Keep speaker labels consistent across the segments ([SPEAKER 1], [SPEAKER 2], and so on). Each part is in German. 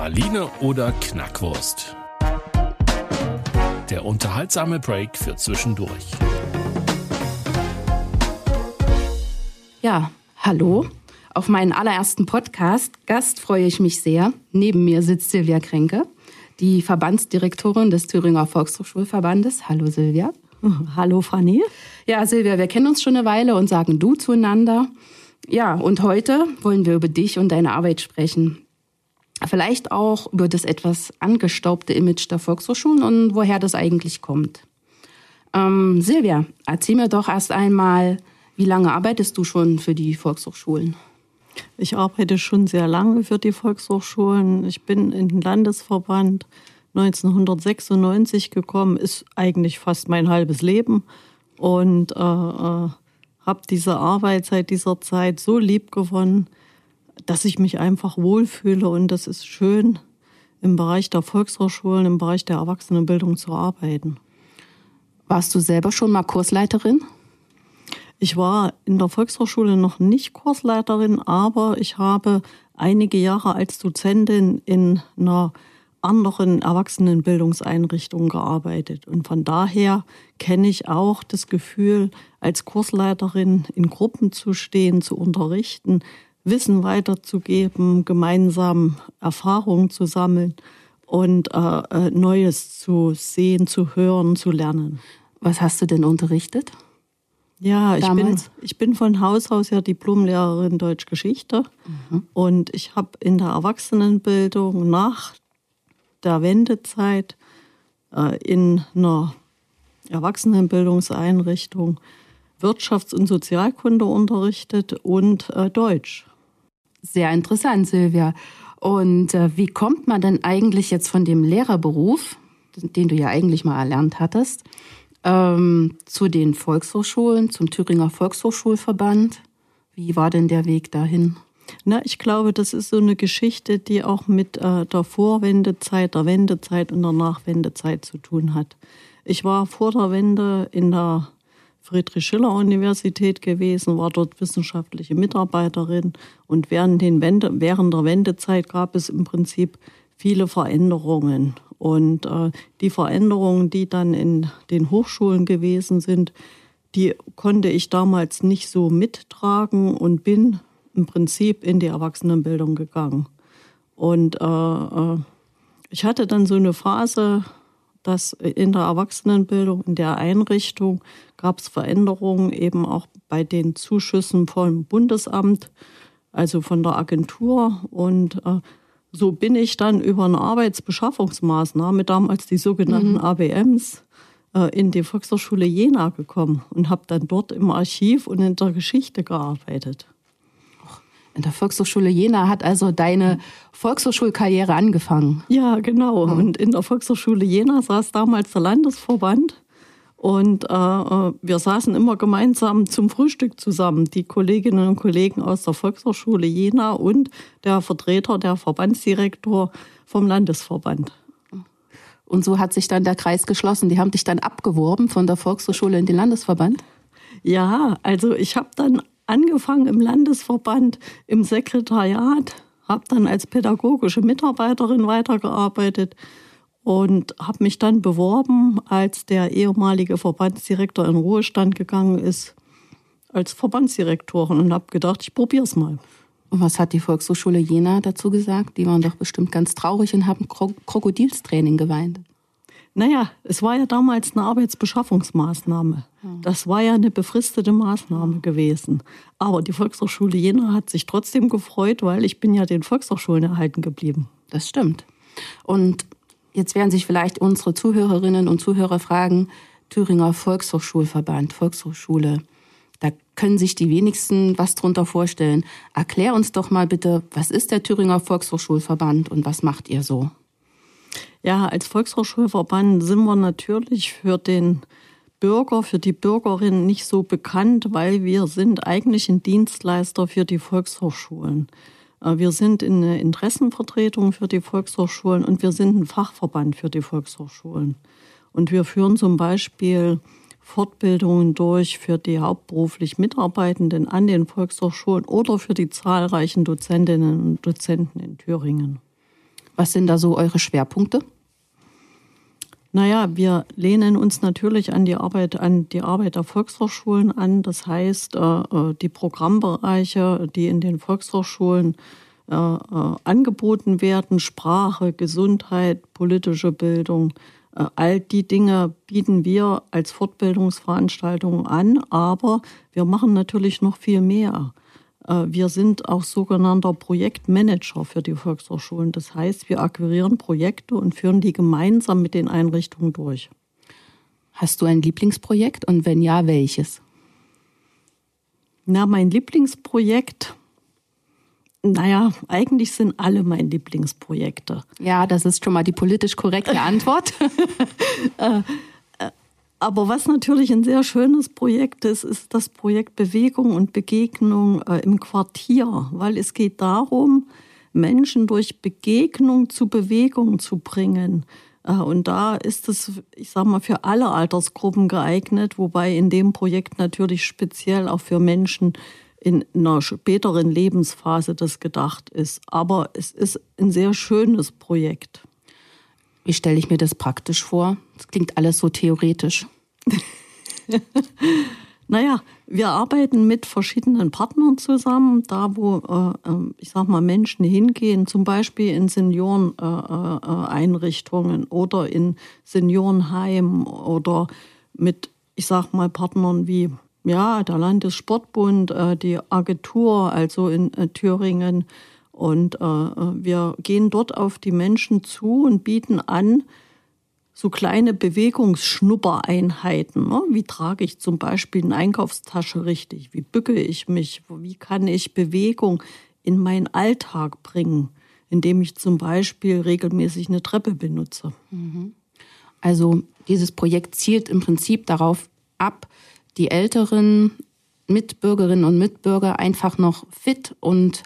[SPEAKER 1] Praline oder Knackwurst? Der unterhaltsame Break für zwischendurch.
[SPEAKER 2] Ja, hallo. Auf meinen allerersten Podcast Gast freue ich mich sehr. Neben mir sitzt Silvia Kränke, die Verbandsdirektorin des Thüringer Volkshochschulverbandes. Hallo Silvia.
[SPEAKER 3] Hallo Fanny.
[SPEAKER 2] Ja, Silvia, wir kennen uns schon eine Weile und sagen du zueinander. Ja, und heute wollen wir über dich und deine Arbeit sprechen. Vielleicht auch über das etwas angestaubte Image der Volkshochschulen und woher das eigentlich kommt. Ähm, Silvia, erzähl mir doch erst einmal, wie lange arbeitest du schon für die Volkshochschulen?
[SPEAKER 3] Ich arbeite schon sehr lange für die Volkshochschulen. Ich bin in den Landesverband 1996 gekommen, ist eigentlich fast mein halbes Leben und äh, äh, habe diese Arbeit seit dieser Zeit so lieb gewonnen, dass ich mich einfach wohlfühle und das ist schön, im Bereich der Volkshochschulen, im Bereich der Erwachsenenbildung zu arbeiten.
[SPEAKER 2] Warst du selber schon mal Kursleiterin?
[SPEAKER 3] Ich war in der Volkshochschule noch nicht Kursleiterin, aber ich habe einige Jahre als Dozentin in einer anderen Erwachsenenbildungseinrichtungen gearbeitet. Und von daher kenne ich auch das Gefühl, als Kursleiterin in Gruppen zu stehen, zu unterrichten, Wissen weiterzugeben, gemeinsam Erfahrungen zu sammeln und äh, äh, Neues zu sehen, zu hören, zu lernen.
[SPEAKER 2] Was hast du denn unterrichtet?
[SPEAKER 3] Ja, ich bin, ich bin von Haus aus ja Diplomlehrerin Deutsch Geschichte mhm. und ich habe in der Erwachsenenbildung nach der Wendezeit äh, in einer Erwachsenenbildungseinrichtung Wirtschafts- und Sozialkunde unterrichtet und äh, Deutsch.
[SPEAKER 2] Sehr interessant, Silvia. Und äh, wie kommt man denn eigentlich jetzt von dem Lehrerberuf, den du ja eigentlich mal erlernt hattest, ähm, zu den Volkshochschulen, zum Thüringer Volkshochschulverband? Wie war denn der Weg dahin?
[SPEAKER 3] Na, ich glaube, das ist so eine Geschichte, die auch mit äh, der Vorwendezeit, der Wendezeit und der Nachwendezeit zu tun hat. Ich war vor der Wende in der Friedrich-Schiller-Universität gewesen, war dort wissenschaftliche Mitarbeiterin und während, den Wende, während der Wendezeit gab es im Prinzip viele Veränderungen. Und äh, die Veränderungen, die dann in den Hochschulen gewesen sind, die konnte ich damals nicht so mittragen und bin im Prinzip in die Erwachsenenbildung gegangen. Und äh, äh, ich hatte dann so eine Phase, dass in der Erwachsenenbildung, in der Einrichtung gab es Veränderungen eben auch bei den Zuschüssen vom Bundesamt, also von der Agentur. Und äh, so bin ich dann über eine Arbeitsbeschaffungsmaßnahme, damals die sogenannten mhm. ABMs, äh, in die Volkshochschule Jena gekommen und habe dann dort im Archiv und in der Geschichte gearbeitet.
[SPEAKER 2] In der Volkshochschule Jena hat also deine Volkshochschulkarriere angefangen.
[SPEAKER 3] Ja, genau. Mhm. Und in der Volkshochschule Jena saß damals der Landesverband. Und äh, äh, wir saßen immer gemeinsam zum Frühstück zusammen, die Kolleginnen und Kollegen aus der Volkshochschule Jena und der Vertreter, der Verbandsdirektor vom Landesverband.
[SPEAKER 2] Und so hat sich dann der Kreis geschlossen. Die haben dich dann abgeworben von der Volkshochschule in den Landesverband?
[SPEAKER 3] Ja, also ich habe dann angefangen im Landesverband im Sekretariat, habe dann als pädagogische Mitarbeiterin weitergearbeitet und habe mich dann beworben, als der ehemalige Verbandsdirektor in Ruhestand gegangen ist, als Verbandsdirektorin und habe gedacht, ich probiere es mal.
[SPEAKER 2] Und was hat die Volkshochschule Jena dazu gesagt? Die waren doch bestimmt ganz traurig und haben Krokodilstraining geweint.
[SPEAKER 3] Naja, es war ja damals eine Arbeitsbeschaffungsmaßnahme. Das war ja eine befristete Maßnahme gewesen. Aber die Volkshochschule Jena hat sich trotzdem gefreut, weil ich bin ja den Volkshochschulen erhalten geblieben.
[SPEAKER 2] Das stimmt. Und jetzt werden sich vielleicht unsere Zuhörerinnen und Zuhörer fragen, Thüringer Volkshochschulverband, Volkshochschule. Da können sich die wenigsten was drunter vorstellen. Erklär uns doch mal bitte, was ist der Thüringer Volkshochschulverband und was macht ihr so?
[SPEAKER 3] Ja, als Volkshochschulverband sind wir natürlich für den Bürger, für die Bürgerin nicht so bekannt, weil wir sind eigentlich ein Dienstleister für die Volkshochschulen. Äh, wir sind eine Interessenvertretung für die Volkshochschulen und wir sind ein Fachverband für die Volkshochschulen. Und wir führen zum Beispiel Fortbildungen durch für die hauptberuflich Mitarbeitenden an den Volkshochschulen oder für die zahlreichen Dozentinnen und Dozenten in Thüringen.
[SPEAKER 2] Was sind da so eure Schwerpunkte?
[SPEAKER 3] Naja, wir lehnen uns natürlich an die Arbeit, an die Arbeit der Volkshochschulen an. Das heißt, äh, äh, die Programmbereiche, die in den Volkshochschulen äh, angeboten werden, Sprache, Gesundheit, politische Bildung, all die Dinge bieten wir als Fortbildungsveranstaltungen an, aber wir machen natürlich noch viel mehr. Äh, wir sind auch sogenannter Projektmanager für die Volkshochschulen. Das heißt, wir akquirieren Projekte und führen die gemeinsam mit den Einrichtungen durch.
[SPEAKER 2] Hast du ein Lieblingsprojekt und wenn ja, welches?
[SPEAKER 3] Na, mein Lieblingsprojekt, naja, eigentlich sind alle meine Lieblingsprojekte.
[SPEAKER 2] Ja, das ist schon mal die politisch korrekte Antwort.
[SPEAKER 3] Aber was natürlich ein sehr schönes Projekt ist, ist das Projekt Bewegung und Begegnung äh, im Quartier, weil es geht darum, Menschen durch Begegnung zu Bewegung zu bringen. Äh, und da ist es, ich sage mal, für alle Altersgruppen geeignet, wobei in dem Projekt natürlich speziell auch für Menschen in einer späteren Lebensphase das gedacht ist. Aber es ist ein sehr schönes Projekt.
[SPEAKER 2] Wie stelle ich mir das praktisch vor? Das klingt alles so theoretisch.
[SPEAKER 3] naja, wir arbeiten mit verschiedenen Partnern zusammen, da wo, äh, ähm, ich sag mal, Menschen hingehen, zum Beispiel in Senioreneinrichtungen äh, äh, oder in Seniorenheimen oder mit, ich sag mal, Partnern wie ja, der Landessportbund, äh, die Agentur, also in äh, Thüringen und äh, wir gehen dort auf die Menschen zu und bieten an, so kleine Bewegungsschnuppereinheiten. Ne? Wie trage ich zum Beispiel eine Einkaufstasche richtig? Wie bücke ich mich? Wie kann ich Bewegung in meinen Alltag bringen, indem ich zum Beispiel regelmäßig eine Treppe benutze?
[SPEAKER 2] Mhm. Also dieses Projekt zielt im Prinzip darauf ab, die älteren Mitbürgerinnen und Mitbürger einfach noch fit und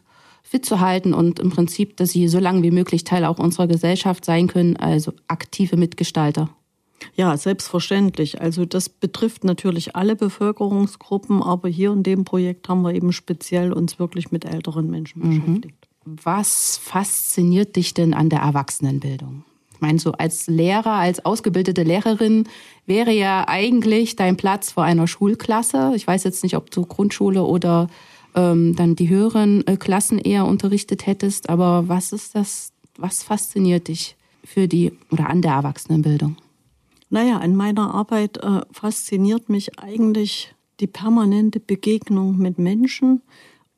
[SPEAKER 2] fit zu halten und im Prinzip, dass sie so lange wie möglich Teil auch unserer Gesellschaft sein können, also aktive Mitgestalter.
[SPEAKER 3] Ja, selbstverständlich. Also das betrifft natürlich alle Bevölkerungsgruppen, aber hier in dem Projekt haben wir eben speziell uns wirklich mit älteren Menschen mhm. beschäftigt.
[SPEAKER 2] Was fasziniert dich denn an der Erwachsenenbildung? Ich meine, so als Lehrer, als ausgebildete Lehrerin wäre ja eigentlich dein Platz vor einer Schulklasse. Ich weiß jetzt nicht, ob du Grundschule oder ähm, dann die höheren äh, Klassen eher unterrichtet hättest. Aber was ist das, was fasziniert dich für die oder an der Erwachsenenbildung?
[SPEAKER 3] Naja, in meiner Arbeit äh, fasziniert mich eigentlich die permanente Begegnung mit Menschen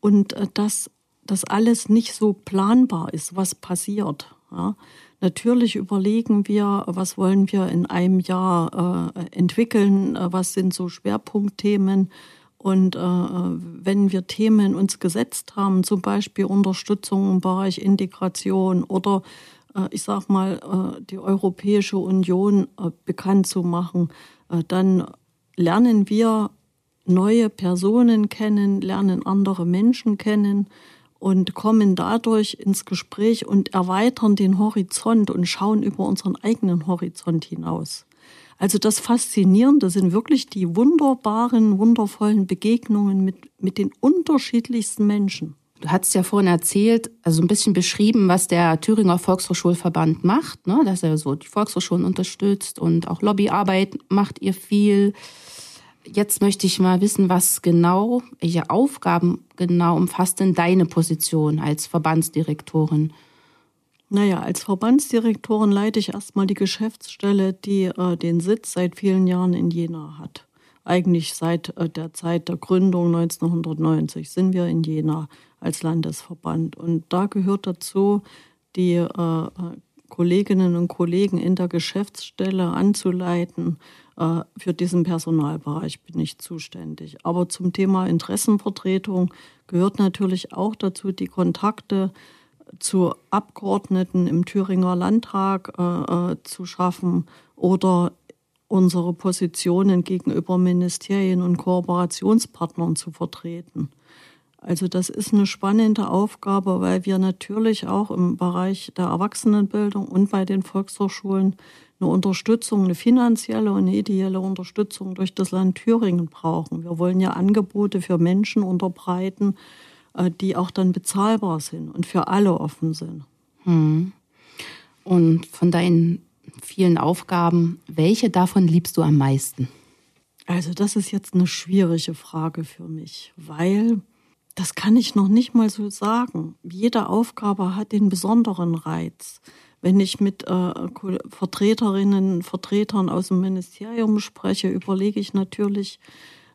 [SPEAKER 3] und äh, dass das alles nicht so planbar ist, was passiert. Ja. Natürlich überlegen wir, was wollen wir in einem Jahr äh, entwickeln, äh, was sind so Schwerpunktthemen und äh, wenn wir Themen uns gesetzt haben, zum Beispiel Unterstützung im Bereich Integration oder äh, ich sag mal, äh, die Europäische Union äh, bekannt zu machen, äh, dann lernen wir neue Personen kennen, lernen andere Menschen kennen und kommen dadurch ins Gespräch und erweitern den Horizont und schauen über unseren eigenen Horizont hinaus. Also das Faszinierende sind wirklich die wunderbaren, wundervollen Begegnungen mit, mit den unterschiedlichsten Menschen.
[SPEAKER 2] Du hast ja vorhin erzählt, also ein bisschen beschrieben, was der Thüringer Volkshochschulverband macht, ne? dass er so die Volkshochschulen unterstützt und auch Lobbyarbeit macht ihr viel. Jetzt möchte ich mal wissen, was genau, welche Aufgaben genau umfasst denn deine Position als Verbandsdirektorin?
[SPEAKER 3] Naja, als Verbandsdirektorin leite ich erstmal die Geschäftsstelle, die äh, den Sitz seit vielen Jahren in Jena hat. Eigentlich seit äh, der Zeit der Gründung 1990 sind wir in Jena als Landesverband. Und da gehört dazu die äh, Kolleginnen und Kollegen in der Geschäftsstelle anzuleiten. Äh, für diesen Personalbereich bin ich zuständig. Aber zum Thema Interessenvertretung gehört natürlich auch dazu die Kontakte zu Abgeordneten im Thüringer Landtag äh, äh, zu schaffen oder unsere Positionen gegenüber Ministerien und Kooperationspartnern zu vertreten. Also das ist eine spannende Aufgabe, weil wir natürlich auch im Bereich der Erwachsenenbildung und bei den Volkshochschulen eine Unterstützung, eine finanzielle und eine ideelle Unterstützung durch das Land Thüringen brauchen. Wir wollen ja Angebote für Menschen unterbreiten, die auch dann bezahlbar sind und für alle offen sind.
[SPEAKER 2] Hm. Und von deinen vielen Aufgaben, welche davon liebst du am meisten?
[SPEAKER 3] Also das ist jetzt eine schwierige Frage für mich, weil das kann ich noch nicht mal so sagen. Jede Aufgabe hat den besonderen Reiz. Wenn ich mit äh, Vertreterinnen, Vertretern aus dem Ministerium spreche, überlege ich natürlich,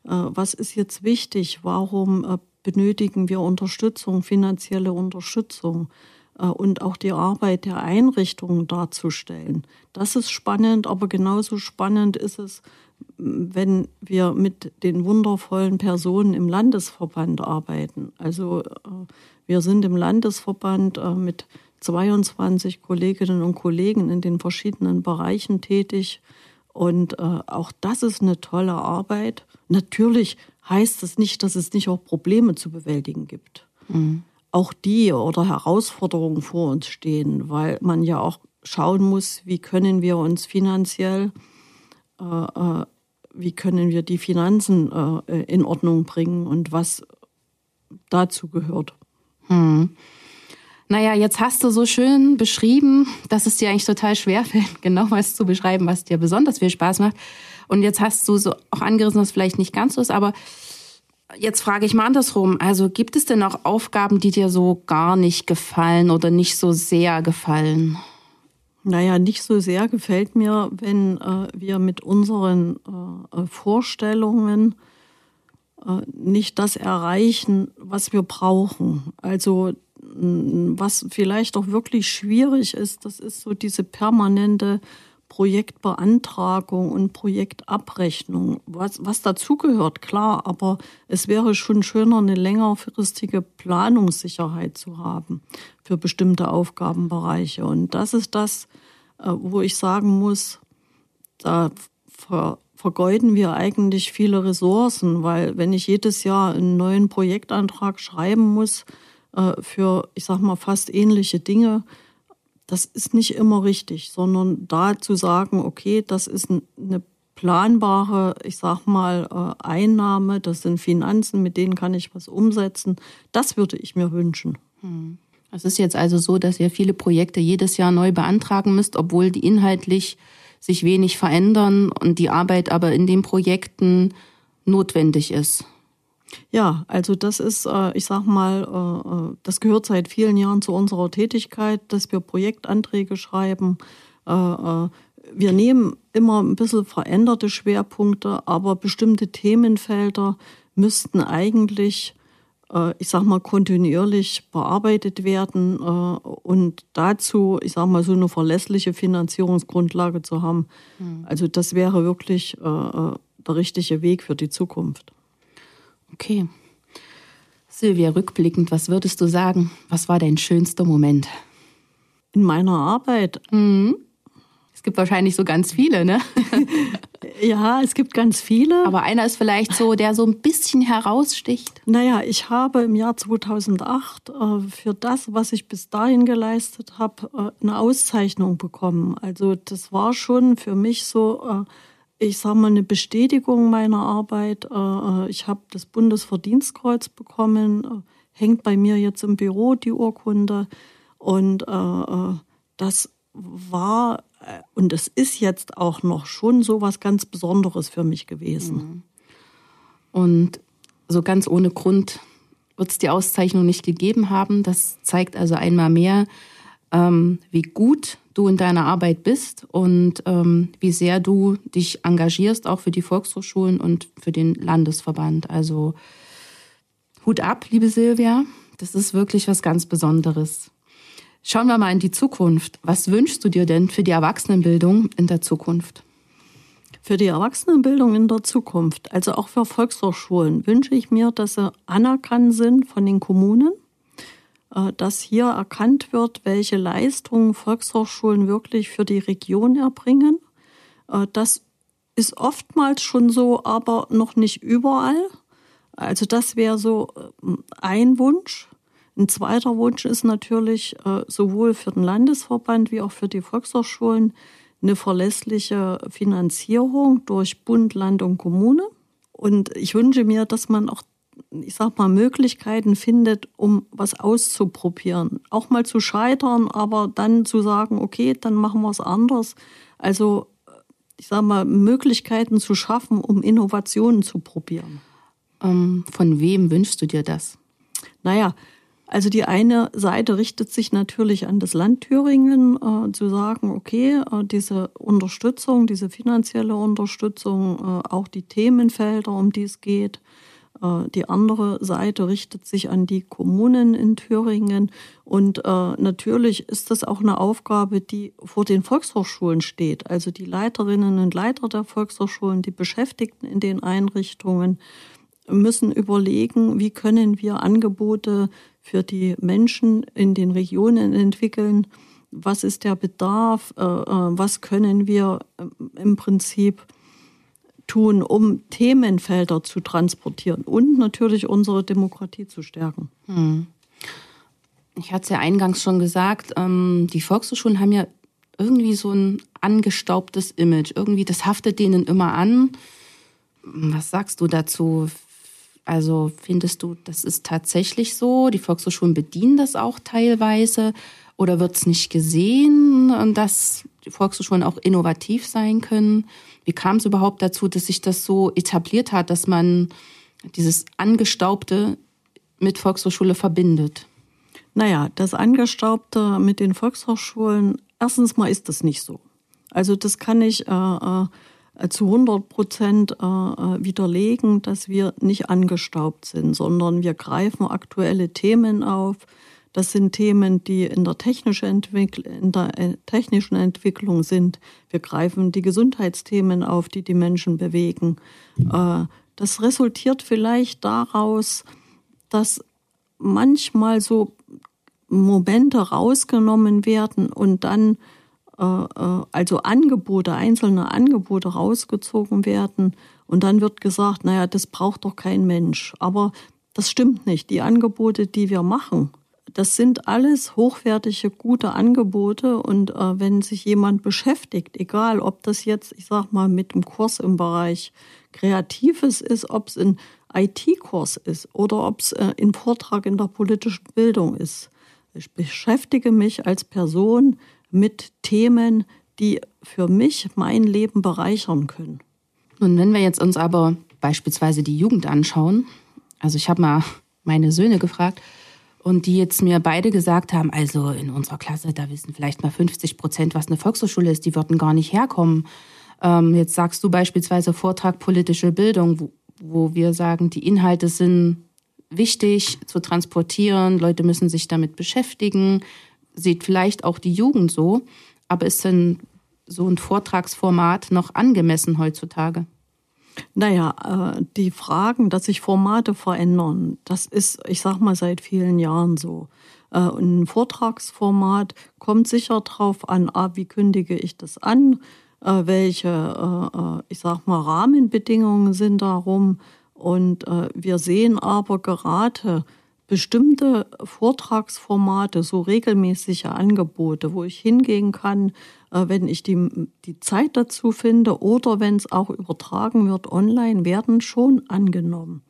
[SPEAKER 3] äh, was ist jetzt wichtig, warum äh, benötigen wir Unterstützung, finanzielle Unterstützung äh, und auch die Arbeit der Einrichtungen darzustellen. Das ist spannend, aber genauso spannend ist es, wenn wir mit den wundervollen Personen im Landesverband arbeiten. Also äh, wir sind im Landesverband äh, mit 22 Kolleginnen und Kollegen in den verschiedenen Bereichen tätig. Und auch das ist eine tolle Arbeit. Natürlich heißt das nicht, dass es nicht auch Probleme zu bewältigen gibt. Mhm. Auch die oder Herausforderungen vor uns stehen, weil man ja auch schauen muss, wie können wir uns finanziell, äh, äh, wie können wir die Finanzen äh, in Ordnung bringen und was dazu gehört.
[SPEAKER 2] Hm. Naja, jetzt hast du so schön beschrieben, dass es dir eigentlich total schwerfällt, genau was zu beschreiben, was dir besonders viel Spaß macht. Und jetzt hast du so auch angerissen, dass vielleicht nicht ganz so ist, aber jetzt frage ich mal andersrum. Also gibt es denn auch Aufgaben, die dir so gar nicht gefallen oder nicht so sehr gefallen?
[SPEAKER 3] Naja, nicht so sehr gefällt mir, wenn äh, wir mit unseren äh, Vorstellungen äh, nicht das erreichen, was wir brauchen. Also was vielleicht auch wirklich schwierig ist, das ist so diese permanente Projektbeantragung und Projektabrechnung. Was, was dazugehört, klar, aber es wäre schon schöner, eine längerfristige Planungssicherheit zu haben für bestimmte Aufgabenbereiche. Und das ist das, äh, wo ich sagen muss, da ver vergeuden wir eigentlich viele Ressourcen, weil wenn ich jedes Jahr einen neuen Projektantrag schreiben muss äh, für, ich sag mal, fast ähnliche Dinge, das ist nicht immer richtig, sondern da zu sagen, okay, das ist eine planbare, ich sag mal, äh, Einnahme, das sind Finanzen, mit denen kann ich was umsetzen, das würde ich mir wünschen.
[SPEAKER 2] Hm. Es ist jetzt also so, dass ihr viele Projekte jedes Jahr neu beantragen müsst, obwohl die inhaltlich sich wenig verändern und die Arbeit aber in den Projekten notwendig ist.
[SPEAKER 3] Ja, also das ist, äh, ich sag mal, äh, äh, das gehört seit vielen Jahren zu unserer Tätigkeit, dass wir Projektanträge schreiben. Wir nehmen immer ein bisschen veränderte Schwerpunkte, aber bestimmte Themenfelder müssten eigentlich, ich sag mal, kontinuierlich bearbeitet werden und dazu, ich sag mal, so eine verlässliche Finanzierungsgrundlage zu haben. Hm. Also das wäre wirklich der richtige Weg für die Zukunft.
[SPEAKER 2] Okay. Silvia, rückblickend, was würdest du sagen? Was war dein schönster Moment?
[SPEAKER 3] In meiner Arbeit.
[SPEAKER 2] Mhm. Es gibt wahrscheinlich so ganz viele, ne?
[SPEAKER 3] ja, es gibt ganz viele.
[SPEAKER 2] Aber einer ist vielleicht so, der so ein bisschen heraussticht.
[SPEAKER 3] Naja, ich habe im Jahr 2008 äh, für das, was ich bis dahin geleistet habe, äh, eine Auszeichnung bekommen. Also das war schon für mich so äh, ich sage mal, eine Bestätigung meiner Arbeit. Äh, äh, ich habe das Bundesverdienstkreuz bekommen, äh, hängt bei mir jetzt im Büro die Urkunde. Und das war und es ist jetzt auch noch schon so was ganz Besonderes für mich gewesen. Mhm.
[SPEAKER 2] Und so ganz ohne Grund wird es die Auszeichnung nicht gegeben haben. Das zeigt also einmal mehr, ähm, wie gut du in deiner Arbeit bist und ähm, wie sehr du dich engagierst, auch für die Volkshochschulen und für den Landesverband. Also Hut ab, liebe Silvia, das ist wirklich was ganz Besonderes. Schauen wir mal in die Zukunft. Was wünschst du dir denn für die Erwachsenenbildung in der Zukunft?
[SPEAKER 3] Für die Erwachsenenbildung in der Zukunft, also auch für Volkshochschulen, wünsche ich mir, dass sie anerkannt sind von den Kommunen, dass hier erkannt wird, welche Leistungen Volkshochschulen wirklich für die Region erbringen. Äh, das ist oftmals schon so, aber noch nicht überall. Also das wäre so äh, ein Wunsch. Ein zweiter Wunsch ist natürlich sowohl für den Landesverband wie auch für die Volkshochschulen eine verlässliche Finanzierung durch Bund, Land und Kommune. Und ich wünsche mir, dass man auch, ich sag mal, Möglichkeiten findet, um was auszuprobieren. Auch mal zu scheitern, aber dann zu sagen, okay, dann machen wir es anders. Also, ich sag mal, Möglichkeiten zu schaffen, um Innovationen zu probieren.
[SPEAKER 2] Ähm, von wem wünschst du dir das?
[SPEAKER 3] Naja, also die eine Seite richtet sich natürlich an das Land Thüringen, äh, zu sagen, okay, äh, diese Unterstützung, diese finanzielle Unterstützung, äh, auch die Themenfelder, um die es geht. Äh, die andere Seite richtet sich an die Kommunen in Thüringen. Und äh, natürlich ist das auch eine Aufgabe, die vor den Volkshochschulen steht. Also die Leiterinnen und Leiter der Volkshochschulen, die Beschäftigten in den Einrichtungen müssen überlegen, wie können wir Angebote für die Menschen in den Regionen entwickeln. Was ist der Bedarf? Äh, was können wir ähm, im Prinzip tun, um Themenfelder zu transportieren und natürlich unsere Demokratie zu stärken? Hm.
[SPEAKER 2] Ich hatte es ja eingangs schon gesagt, ähm, die Volkshochschulen haben ja irgendwie so ein angestaubtes Image. Irgendwie, das haftet denen immer an. Was sagst du dazu? Also findest du, das ist tatsächlich so? Die Volkshochschulen bedienen das auch teilweise? Oder wird es nicht gesehen, dass die Volkshochschulen auch innovativ sein können? Wie kam es überhaupt dazu, dass sich das so etabliert hat, dass man dieses Angestaubte mit Volkshochschule verbindet?
[SPEAKER 3] Naja, das Angestaubte mit den Volkshochschulen, erstens mal ist das nicht so. Also das kann ich äh, äh zu 100 Prozent äh, äh, widerlegen, dass wir nicht angestaubt sind, sondern wir greifen aktuelle Themen auf. Das sind Themen, die in der, technischen in der technischen Entwicklung sind. Wir greifen die Gesundheitsthemen auf, die die Menschen bewegen. Das resultiert vielleicht daraus, dass manchmal so Momente rausgenommen werden und dann äh, äh, also Angebote, einzelne Angebote rausgezogen werden und dann wird gesagt, naja, das braucht doch kein Mensch. Aber das stimmt nicht. Die Angebote, die wir machen, das sind alles hochwertige, gute Angebote. Und äh, wenn sich jemand beschäftigt, egal ob das jetzt, ich sag mal, mit einem Kurs im Bereich Kreatives ist, ob es ein IT-Kurs ist oder ob es äh, ein Vortrag in der politischen Bildung ist. Ich beschäftige mich als Person mit Themen, die für mich mein Leben bereichern können.
[SPEAKER 2] Und wenn wir jetzt uns aber beispielsweise die Jugend anschauen, also ich habe mal meine Söhne gefragt und die jetzt mir beide gesagt haben, also in unserer Klasse, da wissen vielleicht mal 50 Prozent, was eine Volkshochschule ist, die würden gar nicht herkommen. Ähm, jetzt sagst du beispielsweise Vortrag politische Bildung, wo, wo wir sagen, die Inhalte sind wichtig zu transportieren, Leute müssen sich damit beschäftigen, sieht vielleicht auch die Jugend so, aber ist denn so ein Vortragsformat noch angemessen heutzutage?
[SPEAKER 3] Naja, äh, die Fragen, dass sich Formate verändern, das ist, ich sag mal, seit vielen Jahren so. Äh, ein Vortragsformat kommt sicher drauf an, ah, wie kündige ich das an, äh, welche, ich sag mal, Rahmenbedingungen sind darum. Und wir sehen aber gerade, bestimmte Vortragsformate, so regelmäßige Angebote, wo ich hingehen kann, äh, wenn ich die, die Zeit dazu finde oder wenn es auch übertragen wird online, werden schon angenommen.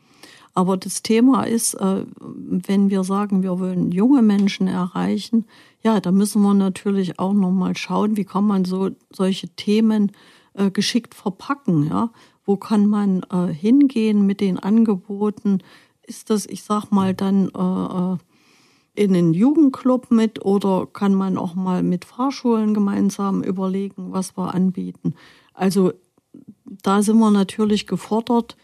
[SPEAKER 3] Aber das Thema ist, äh, wenn wir sagen, wir wollen junge Menschen erreichen, ja, da müssen wir natürlich auch nochmal schauen, wie kann man so solche Themen äh, geschickt verpacken, ja? Wo kann man hingehen mit den Angeboten? Ist das, ich sag mal, dann äh, äh, in den Jugendclub mit oder kann man auch mal mit Fahrschulen gemeinsam überlegen, was wir anbieten? Also da sind wir natürlich gefordert,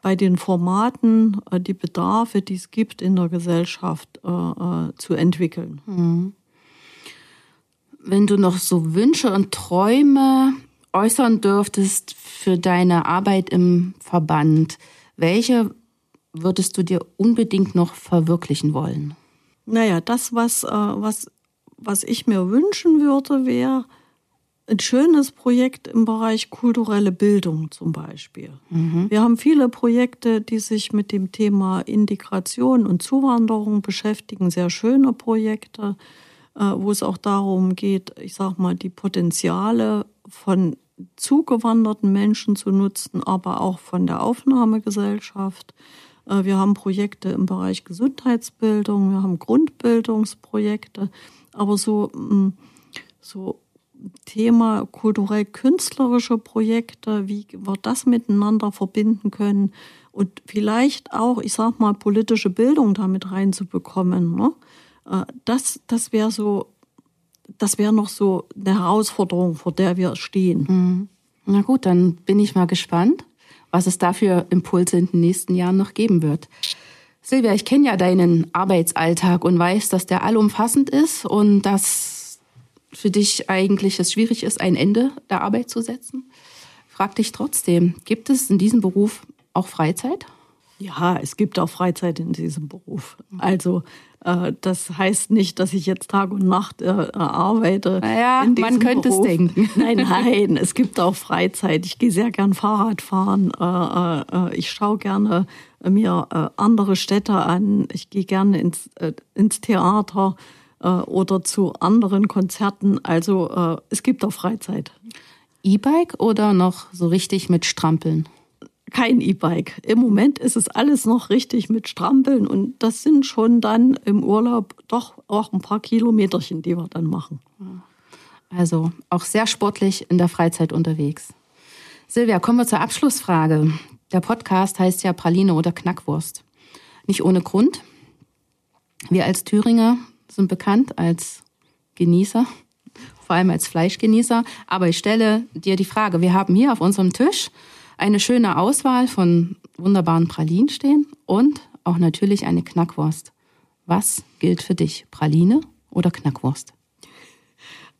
[SPEAKER 3] bei den Formaten äh, die Bedarfe, die es gibt in der Gesellschaft, äh, äh, zu entwickeln.
[SPEAKER 2] Mhm. wenn du noch so Wünsche und Träume äußern dürftest für deine Arbeit im Verband, welche würdest du dir unbedingt noch verwirklichen wollen?
[SPEAKER 3] Naja, das, was, äh, was, was ich mir wünschen würde, wäre ein schönes Projekt im Bereich kulturelle Bildung zum Beispiel. Mhm. Wir haben viele Projekte, die sich mit dem Thema Integration und Zuwanderung beschäftigen, sehr schöne Projekte, äh, wo es auch darum geht, ich sag mal, die Potenziale von zugewanderten Menschen zu nutzen, aber auch von der Aufnahmegesellschaft. Äh, wir haben Projekte im Bereich Gesundheitsbildung, wir haben Grundbildungsprojekte, aber so, mm, so Thema kulturell-künstlerische Projekte, wie wir das miteinander verbinden können und vielleicht auch, ich sag mal, politische Bildung damit reinzubekommen. Ne? Äh, das, das wäre so, das wäre noch so eine Herausforderung, vor der wir stehen. Mhm.
[SPEAKER 2] Na gut, dann bin ich mal gespannt, was es dafür Impulse in den nächsten Jahren noch geben wird. Silvia, ich kenne ja deinen Arbeitsalltag und weiß, dass der allumfassend ist und dass für dich eigentlich es schwierig ist, ein Ende der Arbeit zu setzen. Frag dich trotzdem, gibt es in diesem Beruf auch Freizeit?
[SPEAKER 3] Ja, es gibt auch Freizeit in diesem Beruf. Also das heißt nicht, dass ich jetzt Tag und Nacht äh, arbeite.
[SPEAKER 2] Naja, man könnte Beruf. es denken.
[SPEAKER 3] Nein, nein, es gibt auch Freizeit. Ich gehe sehr gern Fahrrad fahren. Äh, äh, ich schaue gerne mir äh, andere Städte an. Ich gehe gerne ins, äh, ins Theater äh, oder zu anderen Konzerten. Also äh, es gibt auch Freizeit.
[SPEAKER 2] E-Bike oder noch so richtig mit Strampeln?
[SPEAKER 3] Kein E-Bike. Im Moment ist es alles noch richtig mit Strampeln und das sind schon dann im Urlaub doch auch ein paar Kilometerchen, die wir dann machen.
[SPEAKER 2] Also auch sehr sportlich in der Freizeit unterwegs. Silvia, kommen wir zur Abschlussfrage. Der Podcast heißt ja Praline oder Knackwurst. Nicht ohne Grund. Wir als Thüringer sind bekannt als Genießer, vor allem als Fleischgenießer. Aber ich stelle dir die Frage, wir haben hier auf unserem Tisch eine schöne Auswahl von wunderbaren Pralinen stehen und auch natürlich eine Knackwurst. Was gilt für dich, Praline oder Knackwurst?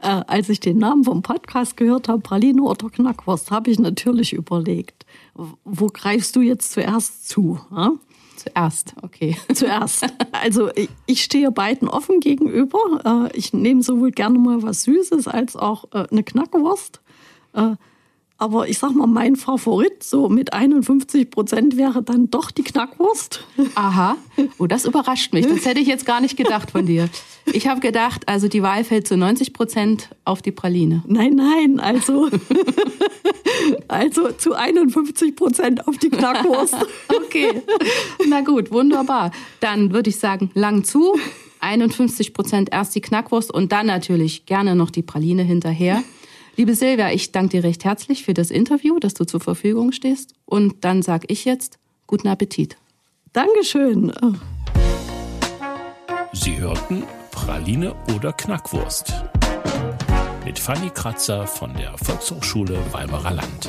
[SPEAKER 3] Äh, als ich den Namen vom Podcast gehört habe, Praline oder Knackwurst, habe ich natürlich überlegt, wo greifst du jetzt zuerst zu? Ja?
[SPEAKER 2] Zuerst, okay.
[SPEAKER 3] Zuerst. Also ich, ich stehe beiden offen gegenüber. Äh, ich nehme sowohl gerne mal was Süßes als auch äh, eine Knackwurst. Aber ich sag mal, mein Favorit so mit 51 Prozent wäre dann doch die Knackwurst.
[SPEAKER 2] Aha. Oh, das überrascht mich. Das hätte ich jetzt gar nicht gedacht von dir. Ich habe gedacht, also die Wahl fällt zu 90 Prozent auf die Praline.
[SPEAKER 3] Nein, nein, also, also zu 51 Prozent auf die Knackwurst.
[SPEAKER 2] okay. Na gut, wunderbar. Dann würde ich sagen, lang zu. 51 Prozent erst die Knackwurst und dann natürlich gerne noch die Praline hinterher. Liebe Silvia, ich danke dir recht herzlich für das Interview, dass du zur Verfügung stehst. Und dann sage ich jetzt guten Appetit.
[SPEAKER 3] Dankeschön.
[SPEAKER 1] Sie hörten Praline oder Knackwurst mit Fanny Kratzer von der Volkshochschule Weimarer Land.